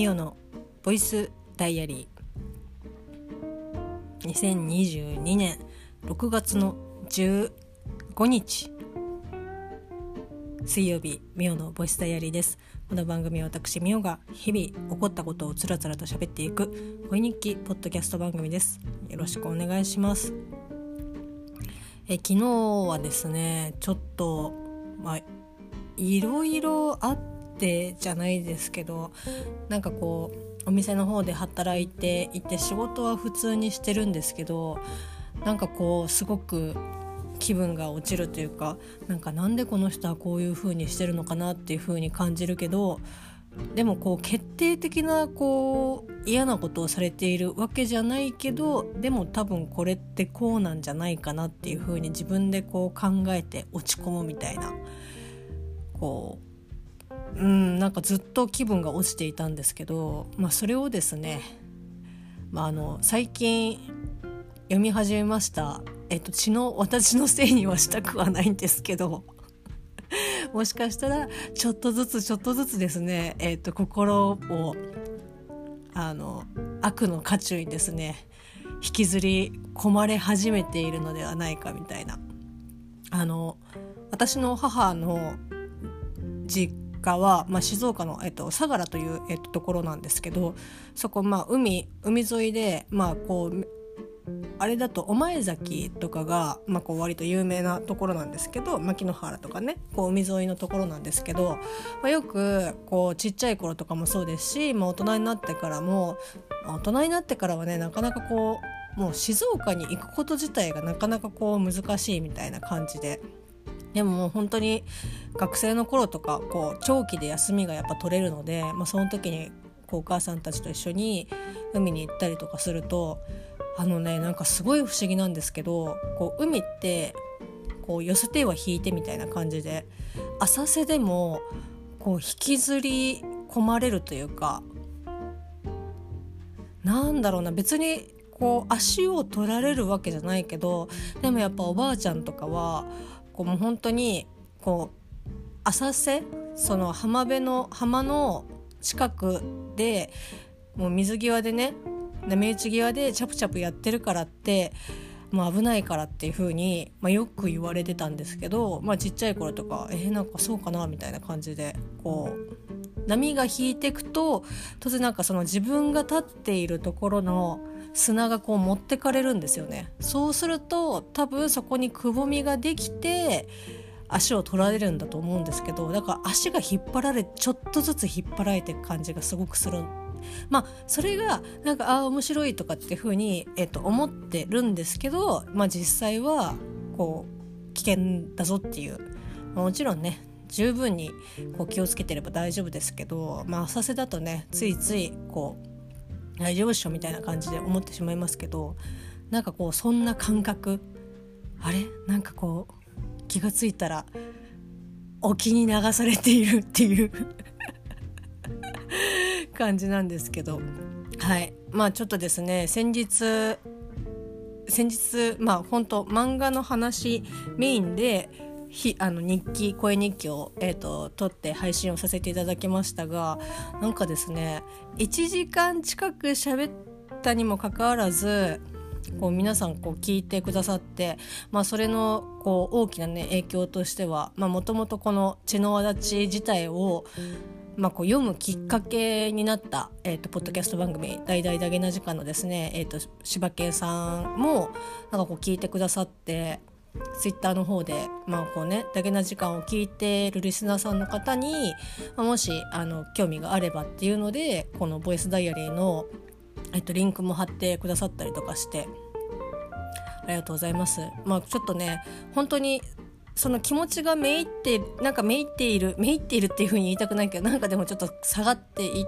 ミオのボイスダイアリー。2022年6月の15日。水曜日ミオのボイスダイアリーです。この番組は私ミオが日々起こったことをつらつらと喋っていく恋日記ポッドキャスト番組です。よろしくお願いします。え昨日はですねちょっとまあいろいろあってじゃないですけどなんかこうお店の方で働いていて仕事は普通にしてるんですけどなんかこうすごく気分が落ちるというかなんかなんでこの人はこういう風にしてるのかなっていう風に感じるけどでもこう決定的なこう嫌なことをされているわけじゃないけどでも多分これってこうなんじゃないかなっていう風に自分でこう考えて落ち込むみたいなこううんなんかずっと気分が落ちていたんですけど、まあ、それをですね、まあ、あの最近読み始めました「えっと、血の私のせいにはしたくはないんですけど もしかしたらちょっとずつちょっとずつですね、えっと、心をあの悪の渦中にですね引きずり込まれ始めているのではないかみたいな。あの私の母の実家は、まあ、静岡の、えっと、相良という、えっと、ところなんですけどそこ、まあ、海海沿いで、まあ、こうあれだと御前崎とかが、まあ、こう割と有名なところなんですけど牧之原とかねこう海沿いのところなんですけど、まあ、よくこうちっちゃい頃とかもそうですし、まあ、大人になってからも、大人になってからはねなかなかこうもう静岡に行くこと自体がなかなかこう難しいみたいな感じで。でも本当に学生の頃とかこう長期で休みがやっぱ取れるので、まあ、その時にこうお母さんたちと一緒に海に行ったりとかするとあのねなんかすごい不思議なんですけどこう海ってこう寄せては引いてみたいな感じで浅瀬でもこう引きずり込まれるというかなんだろうな別にこう足を取られるわけじゃないけどでもやっぱおばあちゃんとかはこうもう本当にこう浅瀬その浜辺の浜の近くでもう水際でね波打ち際でチャプチャプやってるからってまあ、危ないからっていう風にまあ、よく言われてたんですけど、まあ、ちっちゃい頃とかえー、なんかそうかなみたいな感じでこう波が引いてくと当然なんかその自分が立っているところの砂がこう持ってかれるんですよね。そうすると多分そこにくぼみができて足を取られるんだと思うんですけどだから足が引っ張られちょっとずつ引っ張られていく感じがすごくする。まあそれがなんかああ面白いとかっていうふうに、えー、と思ってるんですけど、まあ、実際はこう危険だぞっていう、まあ、もちろんね十分にこう気をつけてれば大丈夫ですけど、まあ、浅瀬だとねついついこう大丈夫っしょみたいな感じで思ってしまいますけどなんかこうそんな感覚あれ？なんかこう気が付いたら沖に流されているっていう 感じなんですけど。はい。まあちょっとですね先日先日まあ本当漫画の話メインでひあの日記声日記を、えーと、撮って配信をさせていただきましたがなんかですね1時間近く喋ったにもかかわらずこう皆さんこう聞いてくださって、まあ、それのこう大きな、ね、影響としてはもともとこの血の輪立ち自体をまあ、こう読むきっかけになった、えーと、ポッドキャスト番組「大々だげな時間」のですね、えーと、柴犬さんもなんかこう聞いてくださってツイッターの方で、まあこうね、だけな時間を聞いているリスナーさんの方に、まあ、もしあの興味があればっていうのでこの「ボイスダイアリーの」えっと、リンクも貼ってくださったりとかしてありがとうございます。まあ、ちょっとね本当にその気持ちがめいってなんかめいっているめいっているっていう風に言いたくないけどなんかでもちょっと下がってい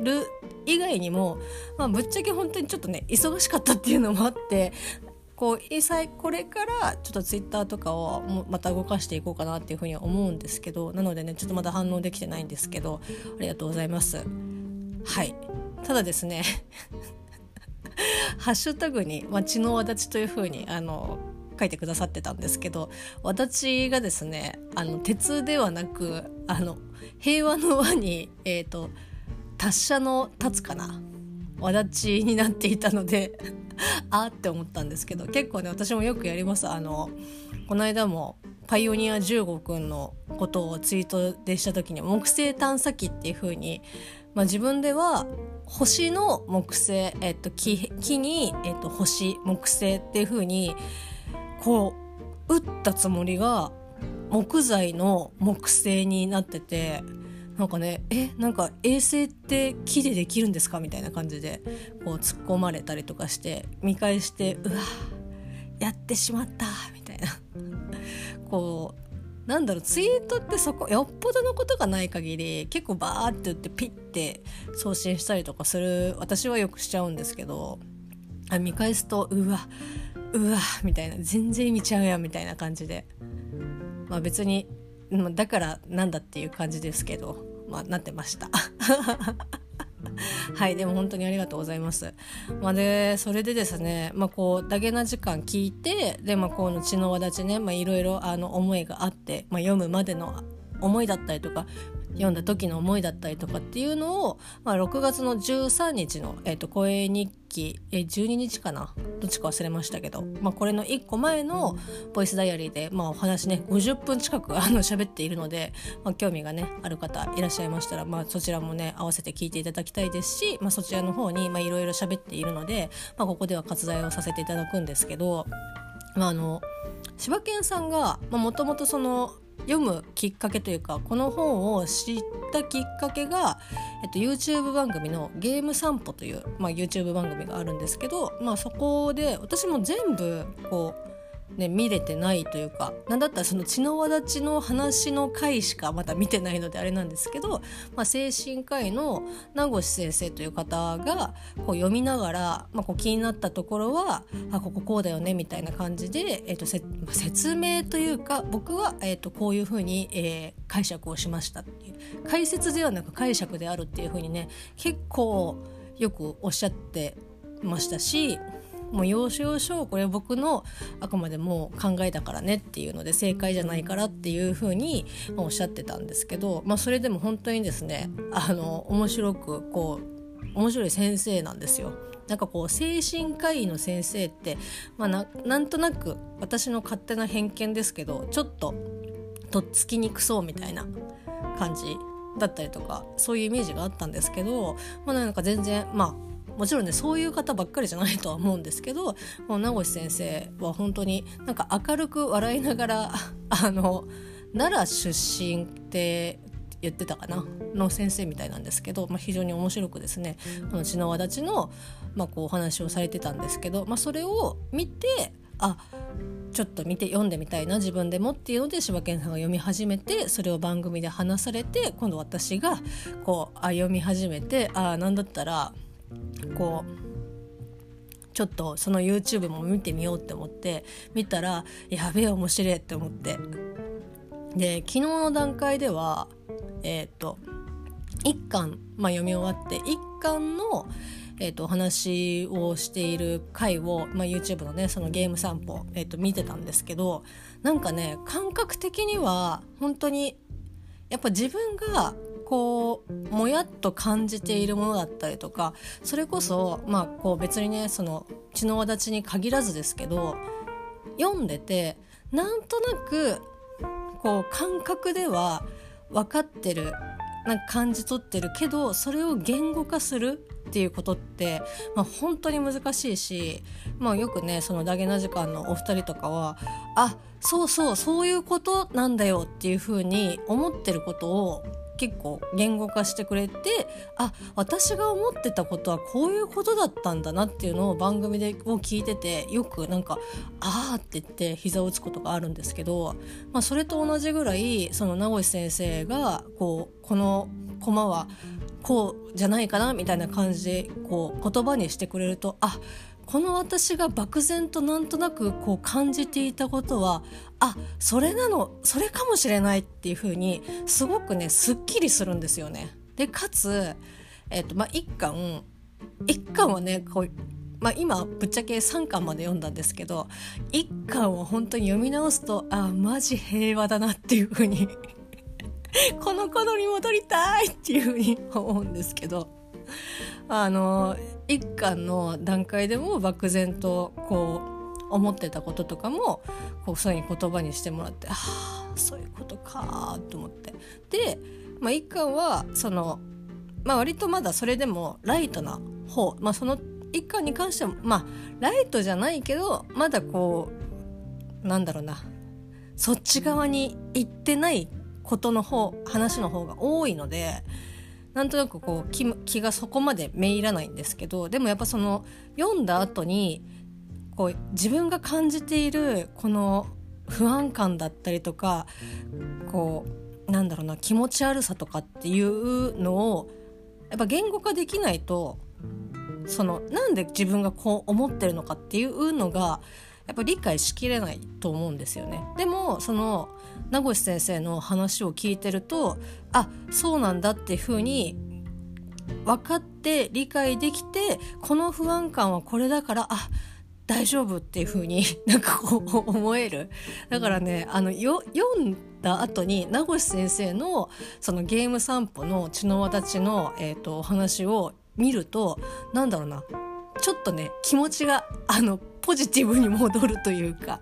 る以外にも、まあ、ぶっちゃけ本当にちょっとね忙しかったっていうのもあってこうこれからちょっとツイッターとかをまた動かしていこうかなっていうふうに思うんですけどなのでねちょっとまだ反応できてないんですけどありがとうございます。はい。ただですね ハッシュタグに「ま血の輪立ち」というふうにあの書いてくださってたんですけど私がですねあの鉄ではなくあの平和の輪に、えーと、達者の立つかな。わだちになっていたので あって思ったんですけど結構ね私もよくやります。あのこの間もパイオニア15くんのことをツイートでした時に木星探査機っていう風にまあ、自分では星の木星、えっと、木木に、えっと、星木星っていう風にこう打ったつもりが木材の木星になっててなんかねえなんか衛星って木でできるんですか？みたいな感じでこう突っ込まれたりとかして見返してうわやってしまったみたいな。こうなんだろうツイートってそこよっぽどのことがない限り結構バーって言ってピッて送信したりとかする私はよくしちゃうんですけどあ見返すとうわうわみたいな。全然見ちゃうやんみたいな感じで。まあ別にだからなんだっていう感じですけどまあなってました はいでも本当にありがとうございます。まあ、でそれでですね、まあ、こうダゲな時間聞いてで、まあ、この血の輪立ちね、まあ、いろいろあの思いがあって、まあ、読むまでの思いだったりとか読んだ時の思いだったりとかっていうのを、まあ、6月の13日の、えーと、声日記、えー、12日かな？どっちか忘れましたけど、まあ、これの1個前のボイスダイアリーで、まあ、お話ね50分近くあの喋っているので、まあ、興味がねある方いらっしゃいましたら、まあ、そちらもね合わせて聞いていただきたいですし、まあ、そちらの方にいろいろ喋っているので、まあ、ここでは割愛をさせていただくんですけど、まあ、あの柴犬さんがもともとその読むきっかけというかこの本を知ったきっかけが、えっと、YouTube 番組の「ゲーム散歩」という、まあ、YouTube 番組があるんですけど、まあ、そこで私も全部こうね、見れてないというかなんだったらその血の輪立ちの話の回しかまだ見てないのであれなんですけど、まあ、精神科医の名越先生という方がこう読みながら、まあ、こう気になったところはあこここうだよねみたいな感じで、えーとせ説明というか僕は、えーとこういうふうに、えー、解釈をしましたっていう。解説ではなく解釈であるっていうふうにね結構よくおっしゃってましたしもう要所要所これ僕のあくまでも考えだからねっていうので正解じゃないからっていうふうにおっしゃってたんですけど、まあ、それでも本当にですねあの面白くこう面白い先生なんですよ。なんかこう精神科医の先生って、まあな、なんとなく私の勝手な偏見ですけどちょっととっつきにくそうみたいな感じだったりとかそういうイメージがあったんですけど、まあ、なんか全然まあもちろんねそういう方ばっかりじゃないとは思うんですけどもう名越先生は本当になんか明るく笑いながら あの奈良出身って言ってたかな？の先生みたいなんですけど、まあ、非常に面白くですねこの血の輪立ちの、まあ、こうお話をされてたんですけど、まあ、それを見てあちょっと見て読んでみたいな自分でもっていうので柴犬さんが読み始めてそれを番組で話されて今度私がこうあ読み始めてあなんだったらこうちょっとその YouTube も見てみようって思って見たらやべえ面白いって思って。で昨日の段階ではえっ、と1巻、まあ、読み終わって1巻の、えーと、お話をしている回を、まあ、YouTube のねそのゲーム散歩、えーと見てたんですけどなんかね感覚的には本当にやっぱ自分がこうもやっと感じているものだったりとかそれこそまあこう別にねその血の輪立ちに限らずですけど読んでてなんとなくこう感覚では分かってるなんか感じ取ってるけどそれを言語化するっていうことって、まあ、本当に難しいし、まあ、よくねそのダゲな時間のお二人とかはあそうそうそういうことなんだよっていうふうに思ってることを結構言語化してくれてあ私が思ってたことはこういうことだったんだなっていうのを番組でを聞いててよくなんか「ああ」って言って膝を打つことがあるんですけど、まあ、それと同じぐらいその名越先生がこうこのコマはこうじゃないかなみたいな感じでこう言葉にしてくれるとあこの私が漠然となんとなくこう感じていたことはあそれなのそれかもしれないっていう風にすごくねすっきりするんですよね。でかつ、えーとまあ、1巻1巻はねこうまあ、今ぶっちゃけ3巻まで読んだんですけど1巻を本当に読み直すとあマジ平和だなっていう風に この頃に戻りたいっていうふうに思うんですけどあの一巻の段階でも漠然とこう思ってたこととかもこうそういう言葉にしてもらってああそういうことかと思って。で、まあ、一巻はその、まあ、割とまだそれでもライトな方、まあ、その一巻に関してもまあライトじゃないけどまだこうなんだろうなそっち側に行ってないことの方話の方が多いのでなんとなくこう気気がそこまでめいらないんですけどでもやっぱその読んだ後にこう自分が感じているこの不安感だったりとかこうなんだろうな気持ち悪さとかっていうのをやっぱ言語化できないとそのなんで自分がこう思ってるのかっていうのがやっぱ理解しきれないと思うんですよね。でもその名越先生の話を聞いてるとあそうなんだっていうふうに分かって理解できてこの不安感はこれだからあ大丈夫っていう風に なんかこう思える。だからねあのよ読んだ後に名越先生のそのゲーム散歩の血の輪立ちの、えーと、お話を見るとなんだろうな。ちょっとね気持ちがあのポジティブに戻るというか。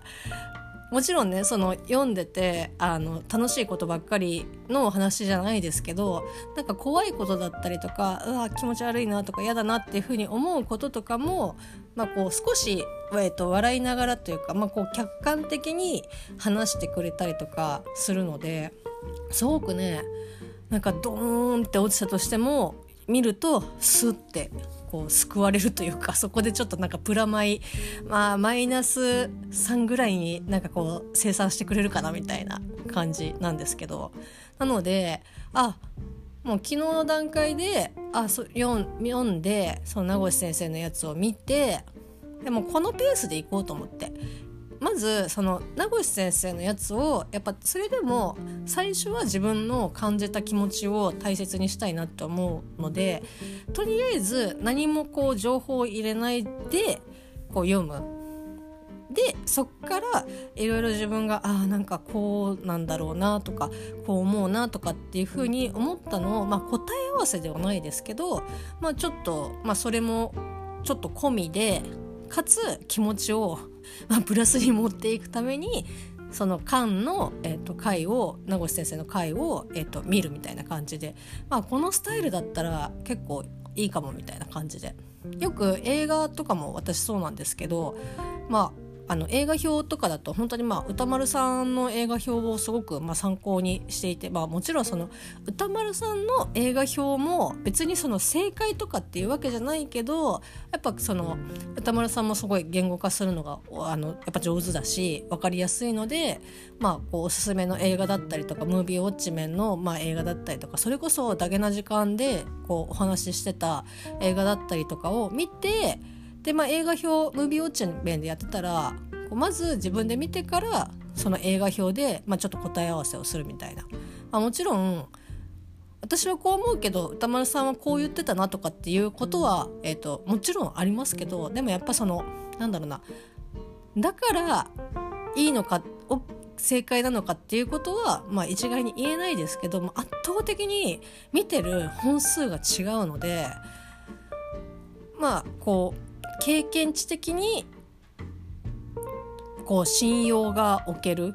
もちろんねその読んでてあの楽しいことばっかりの話じゃないですけどなんか怖いことだったりとかうわ気持ち悪いなとか嫌だなっていうふうに思うこととかも、まあ、こう少し、えー、と笑いながらというか、まあ、こう客観的に話してくれたりとかするのですごくねなんかドーンって落ちたとしても見るとスッてこう救われるというかそこでちょっとなんかプラマイまあマイナス3ぐらいになんかこう生産してくれるかなみたいな感じなんですけど。なのであもう昨日の段階であそ読読んでその名越先生のやつを見てでもこのペースでいこうと思って。まずその名越先生のやつをやっぱそれでも最初は自分の感じた気持ちを大切にしたいなって思うのでとりあえず何もこう情報を入れないでこう読む。でそっからいろいろ自分があなんかこうなんだろうなとかこう思うなとかっていうふうに思ったのを、まあ、答え合わせではないですけど、まあ、ちょっと、まあ、それもちょっと込みでかつ気持ちをまあ、プラスに持っていくためにその漢の、えーと、回を名越先生の回を、えーと、見るみたいな感じで、まあ、このスタイルだったら結構いいかもみたいな感じで。よく映画とかも私そうなんですけどまああの映画表とかだと本当にまあ歌丸さんの映画表をすごくまあ参考にしていて、まあ、もちろんその歌丸さんの映画表も別にその正解とかっていうわけじゃないけどやっぱその歌丸さんもすごい言語化するのがあのやっぱ上手だし分かりやすいので、まあ、こうおすすめの映画だったりとかムービーウォッチメンのまあ映画だったりとかそれこそダゲな時間でこうお話ししてた映画だったりとかを見てで、まあ、映画表ムービーウォッチメンでやってたらこうまず自分で見てからその映画表で、まあ、ちょっと答え合わせをするみたいな、まあ、もちろん私はこう思うけど歌丸さんはこう言ってたなとかっていうことは、えーと、もちろんありますけどでもやっぱそのなんだろうな。だからいいのか正解なのかっていうことは、まあ、一概に言えないですけども圧倒的に見てる本数が違うのでまあこう経験値的にこう信用がおける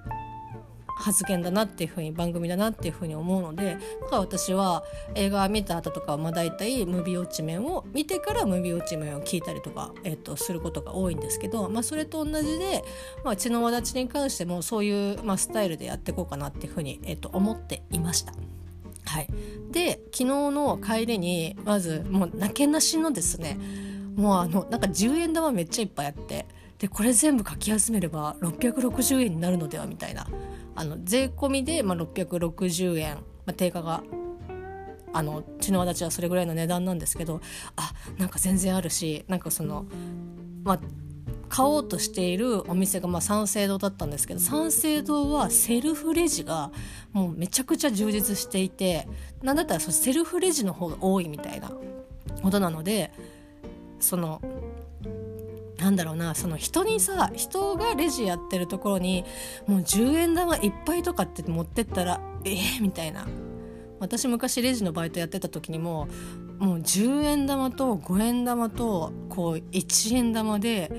発言だなっていうふうに番組だなっていうふうに思うのでだから私は映画見た後とかはまあ大体ムービーウォッチ面を見てからムービーウォッチ面を聞いたりとか、えー、とすることが多いんですけど、まあ、それと同じで、まあ、血の輪立ちに関してもそういう、まあ、スタイルでやっていこうかなっていうふうに、えー、と思っていました。はい、で昨日の帰りにまずもうなけなしのですねもうあのなんか10円玉めっちゃいっぱいあってでこれ全部書き集めれば660円になるのではみたいなあの税込みで、まあ、660円、まあ、定価があの血の輪立ちはそれぐらいの値段なんですけどあなんか全然あるしなんかそのまあ買おうとしているお店がまあ三省堂だったんですけど三省堂はセルフレジがもうめちゃくちゃ充実していてなんだったらそセルフレジの方が多いみたいなことなのでそのなんだろうなその人にさ人がレジやってるところにもう10円玉いっぱいとかって持ってったらえー、みたいな。私昔レジのバイトやってた時にももう10円玉と5円玉とこう1円玉で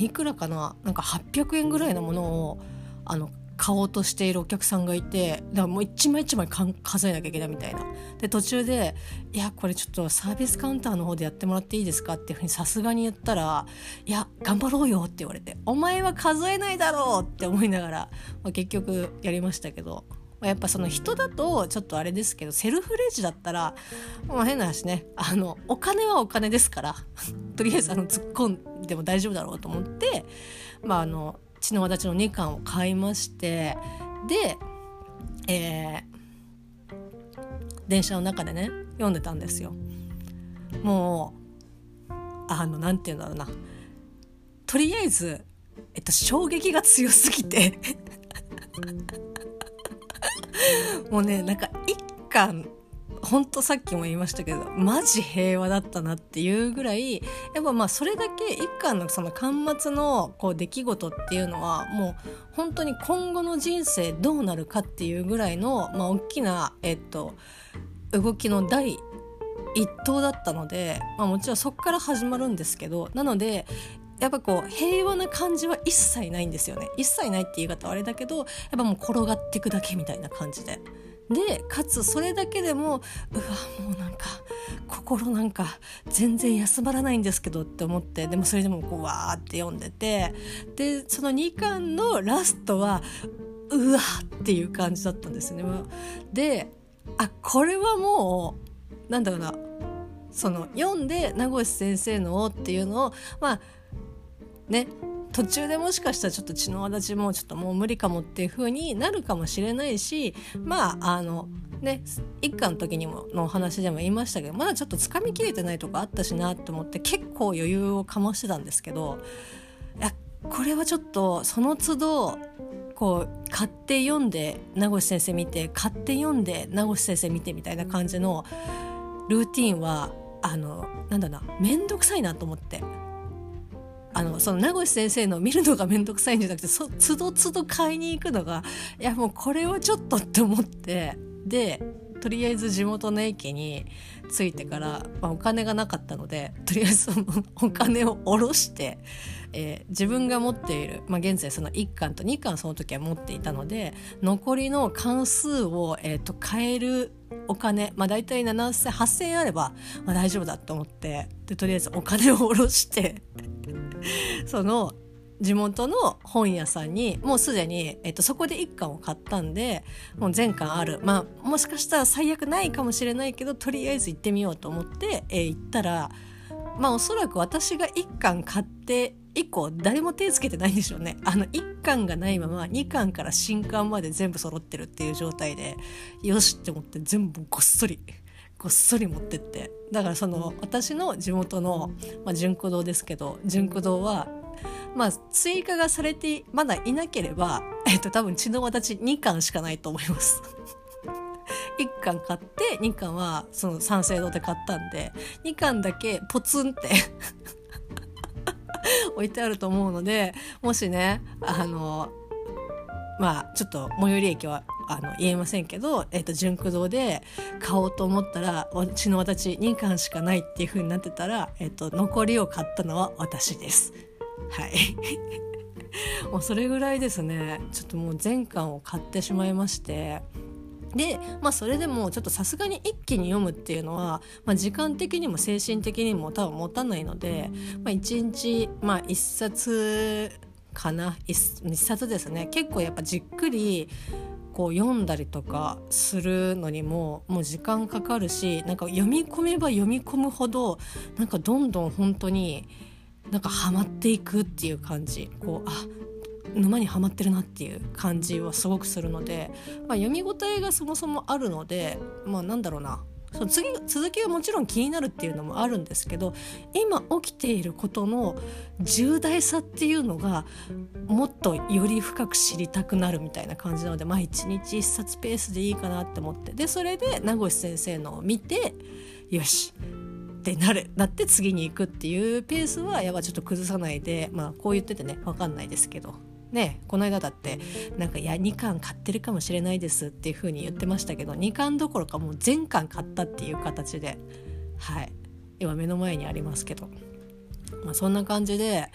いくらかななんか800円ぐらいのものをあの買おうとしているお客さんがいてだからもう一枚一枚数えなきゃいけないみたいなで途中で「いやこれちょっとサービスカウンターの方でやってもらっていいですか?」っていうふうにさすがに言ったら「いや頑張ろうよ」って言われて「お前は数えないだろう」って思いながら、まあ、結局やりましたけどまあやっぱその人だとちょっとあれですけどセルフレジだったらもう変な話ねあのお金はお金ですから とりあえずあの突っ込んでも大丈夫だろうと思ってまああの血の轍の2巻を買いましてで、えー、電車の中でね読んでたんですよ。もうあのなんて言うんだろうなとりあえず、えっと、衝撃が強すぎて もうねなんか一巻ほんとさっきも言いましたけどマジ平和だったなっていうぐらいやっぱまあそれだけ一巻のその巻末のこう出来事っていうのはもう本当に今後の人生どうなるかっていうぐらいの、まあ、大きな、えっと、動きの第一党だったので、まあ、もちろんそこから始まるんですけどなのでやっぱこう平和な感じは一切ないんですよね一切ないって言い方はあれだけどやっぱもう転がっていくだけみたいな感じで。でかつそれだけでもうわもうなんか心なんか全然休まらないんですけどって思ってでもそれでもこうわーって読んでてでその2巻のラストはうわっていう感じだったんですね。であこれはもうなんだろうなその読んで名越先生のっていうのをまあね途中でもしかしたらちょっと血の轍もちょっともう無理かもっていう風になるかもしれないしまああのね一家の時にものお話でも言いましたけどまだちょっとつかみきれてないとこあったしなって思って結構余裕をかましてたんですけどいやこれはちょっとその都度こう買って読んで名越先生見て買って読んで名越先生見てみたいな感じのルーティンはあのなんだな面倒くさいなと思って。あのその名越先生の見るのが面倒くさいんじゃなくてそつどつど買いに行くのがいやもうこれはちょっとって思って。でとりあえず地元の駅に着いてから、まあ、お金がなかったのでとりあえずそのお金を下ろして、えー、自分が持っている、まあ、現在その1巻と2巻その時は持っていたので残りの関数を、えーと、買えるお金、まあ、大体7000 8000円あれば、まあ、大丈夫だと思ってでとりあえずお金を下ろして その地元の本屋さんにもうすでに、えっと、そこで1巻を買ったんでもう全巻ある。まあもしかしたら最悪ないかもしれないけどとりあえず行ってみようと思って、えー、行ったらまあおそらく私が1巻買って以降誰も手つけてないんでしょうね あの1巻がないまま2巻から新巻まで全部揃ってるっていう状態でよしって思って全部ごっそりごっそり持ってってだからその私の地元の、まあ、純子堂ですけど純子堂はまあ追加がされてまだいなければ、えっと、多分血の私2巻しかないと思います。1巻買って2巻はその三省堂で買ったんで2巻だけポツンって 置いてあると思うのでもしねあのまあちょっと最寄り駅はあの言えませんけど、えーと、純駆堂で買おうと思ったらうちの私2巻しかないっていう風になってたら、えーと、残りを買ったのは私です。はい もうそれぐらいですねちょっともう全巻を買ってしまいましてで、まあ、それでもちょっとさすがに一気に読むっていうのは、まあ、時間的にも精神的にも多分持たないので、まあ、1日、まあ、1冊かな。1, 1冊ですね。結構やっぱじっくりこう読んだりとかするのにももう時間かかるしなんか読み込めば読み込むほどなんかどんどん本当になんかハマっていくっていう感じ。こうあ沼にはまってるなっていう感じはすごくするので、まあ、読み応えがそもそもあるのでまあなんだろうな。その次続きはもちろん気になるっていうのもあるんですけど今起きていることの重大さっていうのがもっとより深く知りたくなるみたいな感じなのでまあ日一冊ペースでいいかなって思って。でそれで名越先生のを見てよしってなるなって次に行くっていうペースはやっぱちょっと崩さないでまあこう言っててね分かんないですけど。ねこの間だってなんか「いや2巻買ってるかもしれないです」っていう風に言ってましたけど2巻どころかもう全巻買ったっていう形ではい今目の前にありますけど、まあ、そんな感じで。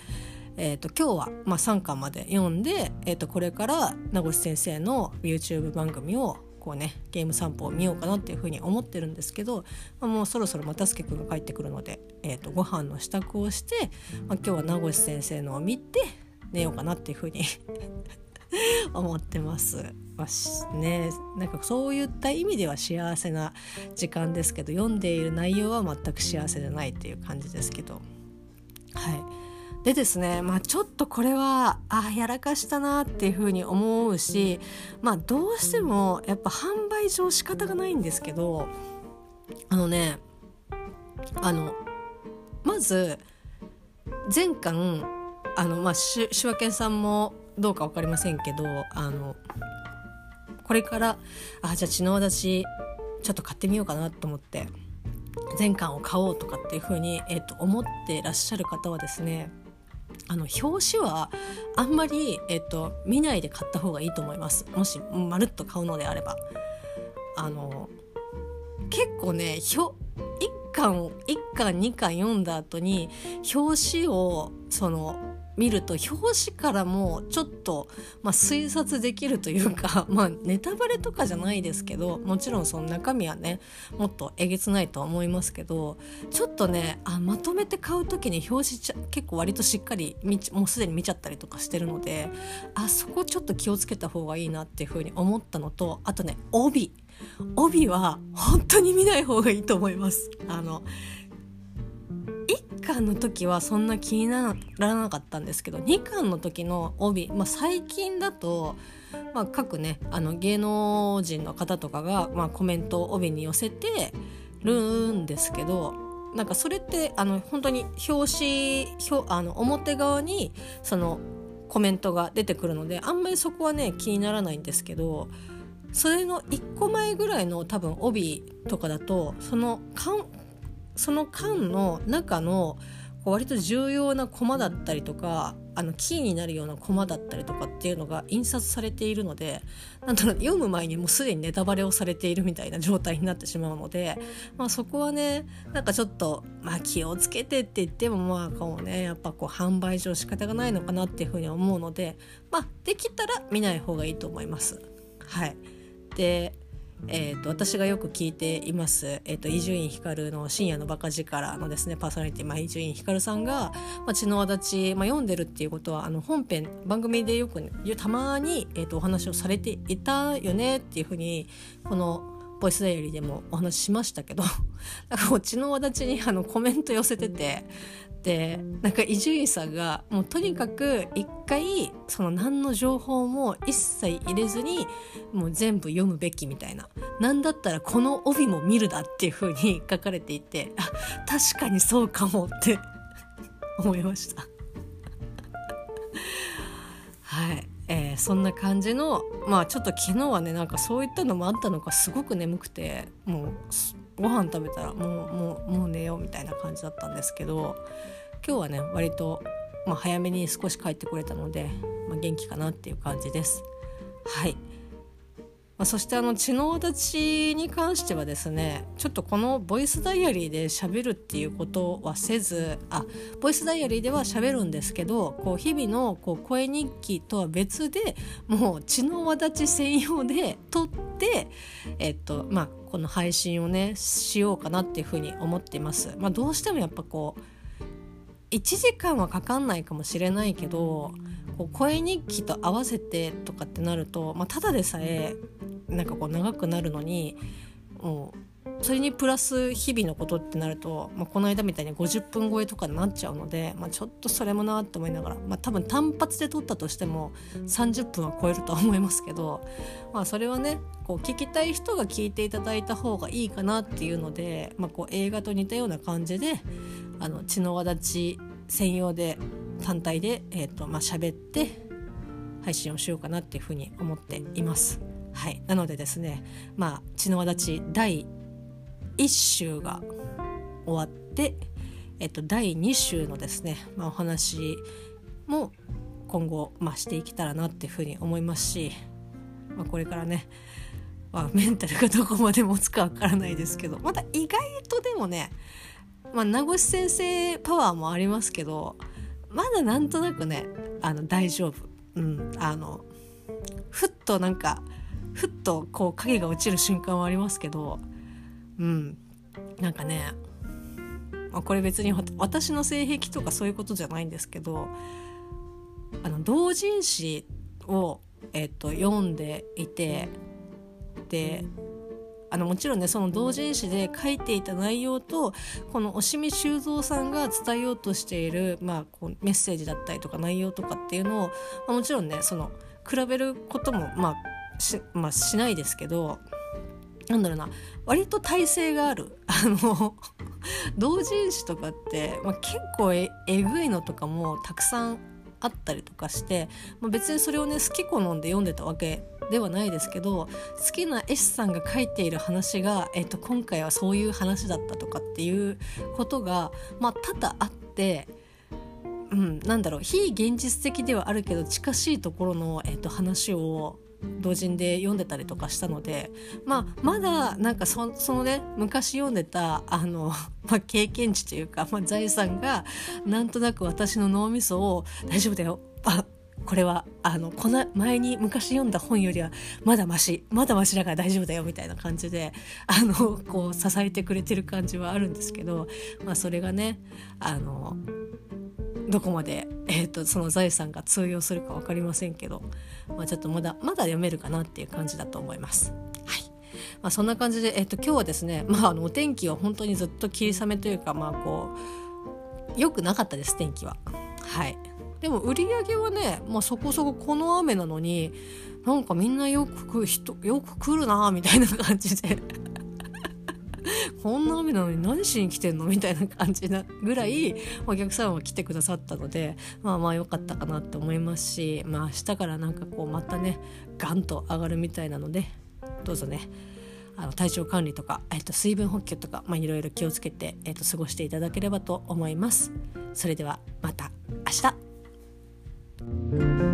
えーと、今日は、まあ、3巻まで読んで、えーとこれから名越先生の YouTube 番組をこうねゲーム散歩を見ようかなっていうふうに思ってるんですけど、まあ、もうそろそろ又助君が帰ってくるので、えーと、ご飯の支度をして、まあ、今日は名越先生のを見て寝ようかなっていうふうに 思ってます。まあ、ねなんかそういった意味では幸せな時間ですけど読んでいる内容は全く幸せじゃないっていう感じですけどはい。でですねまあちょっとこれはあやらかしたなっていうふうに思うしまあどうしてもやっぱ販売上仕方がないんですけどあのねあのまず前巻あのまあし手話犬さんもどうか分かりませんけどあのこれからあじゃあ血の私ちょっと買ってみようかなと思って全巻を買おうとかっていうふうに、えー、と思ってらっしゃる方はですねあの表紙はあんまり、えっと、見ないで買った方がいいと思います。もしまるっと買うのであれば。あの結構ね1巻1巻2巻読んだ後に表紙をその見ると表紙からもちょっと、まあ、推察できるというか、まあ、ネタバレとかじゃないですけどもちろんその中身はねもっとえげつないとは思いますけどちょっとねあまとめて買う時に表紙結構割としっかりもうすでに見ちゃったりとかしてるのであそこちょっと気をつけた方がいいなっていうふうに思ったのとあとね帯帯は本当に見ない方がいいと思います。あの巻の時はそんな気にならなかったんですけど2巻の時の帯、まあ、最近だと、まあ、各ねあの芸能人の方とかが、まあ、コメントを帯に寄せてるんですけどなんかそれってあの本当に表紙表あの表側にそのコメントが出てくるのであんまりそこはね気にならないんですけどそれの1個前ぐらいの多分帯とかだとそのその缶の中のこう割と重要なコマだったりとかあのキーになるようなコマだったりとかっていうのが印刷されているのでなんだろう読む前にもうすでにネタバレをされているみたいな状態になってしまうので、まあ、そこはねなんかちょっと、まあ、気をつけてって言ってもまあこうねやっぱこう販売上仕方がないのかなっていうふうに思うので、まあ、できたら見ない方がいいと思います。はい、でえーと、私がよく聞いています伊集院光の深夜のバカ力のですねパーソナリティ伊集院光さんが「まあ、血の轍、まあ」読んでるっていうことはあの本編番組でよく、ね、たまに、えーと、お話をされていたよねっていうふうにこのボイスダイアリーでもお話ししましたけど なんか血の轍にあのコメント寄せててでなんか伊集院さんがもうとにかく一回その何の情報も一切入れずにもう全部読むべきみたいな。何だったらこの帯も見るだっていう風に 書かれていてあ確かにそうかもって 思いました。はい、えー、そんな感じのまあちょっと昨日はねなんかそういったのもあったのかすごく眠くてもうご飯食べたらもうもうもう寝ようみたいな感じだったんですけど今日はね割と、まあ、早めに少し帰ってこれたので、まあ、元気かなっていう感じです。はいま、そしてあの血の私に関してはですねちょっとこのボイスダイアリーで喋るっていうことはせずあボイスダイアリーでは喋るんですけどこう日々のこう声日記とは別でもう血の轍専用で撮ってえっとまあこの配信をねしようかなっていうふうに思っています。まあ、どうしてもやっぱこう1時間はかかんないかもしれないけどこう声日記と合わせてとかってなると、まあ、ただでさえなんかこう長くなるのにもうそれにプラス日々のことってなると、まあ、この間みたいに50分超えとかになっちゃうので、まあ、ちょっとそれもなって思いながら、まあ、多分単発で撮ったとしても30分は超えるとは思いますけど、まあ、それはねこう聞きたい人が聞いていただいた方がいいかなっていうので、まあ、こう映画と似たような感じであの血の輪立ち専用で単体で、えーとまあ喋って配信をしようかなっていうふうに思っています。はい、なのでですねまあ血の輪立ち第1週が終わって、えっと、第2週のですね、まあ、お話も今後、まあ、していけたらなっていうふうに思いますし、まあ、これからね、まあ、メンタルがどこまで持つかわからないですけどまた意外とでもね、まあ、名越先生パワーもありますけどまだなんとなくねあの大丈夫。うん、あのふっとなんかふっとこう影が落ちる瞬間はありますけどうん。なんかね、まあ、これ別に私の性癖とかそういうことじゃないんですけどあの同人誌を、えーと、読んでいてであのもちろんねその同人誌で書いていた内容とこの押見修造さんが伝えようとしている、まあ、こうメッセージだったりとか内容とかっていうのを、まあ、もちろんねその比べることも、まあしまあ、しないですけどなんだろうな割と体勢がある あの同人誌とかって、まあ、結構ええぐいのとかもたくさんあったりとかして、まあ、別にそれをね好き好んで読んでたわけではないですけど好きな絵師さんが書いている話が、えっと、今回はそういう話だったとかっていうことが、まあ、多々あって。うん、なんだろう非現実的ではあるけど近しいところの、えっと、話を同人で読んでたりとかしたので、まあ、まだなんかそのね昔読んでたあの、まあ、経験値というか、まあ、財産がなんとなく私の脳みそを「大丈夫だよこれはあのこの前に昔読んだ本よりはまだましまだましだから大丈夫だよみたいな感じであのこう支えてくれてる感じはあるんですけど、まあ、それがねあのどこまで、えーと、その財産が通用するか分かりませんけど、まあ、ちょっとまだまだ読めるかなっていう感じだと思います。はいまあ、そんな感じで、えーと、今日はですね、まあ、あのお天気は本当にずっと霧雨というか、まあ、こう良くなかったです天気は。はいでも売り上げはね、まあ、そこそここの雨なのになんかみんなよく来る人よく来るなみたいな感じでこんな雨なのに何しに来てんの？みたいな感じなぐらいお客さんは来てくださったのでまあまあ良かったかなって思いますしまあ明日からなんかこうまたねガンと上がるみたいなのでどうぞねあの体調管理とか、えっと、水分補給とか、まあ、いろいろ気をつけて、えっと、過ごしていただければと思います。それではまた明日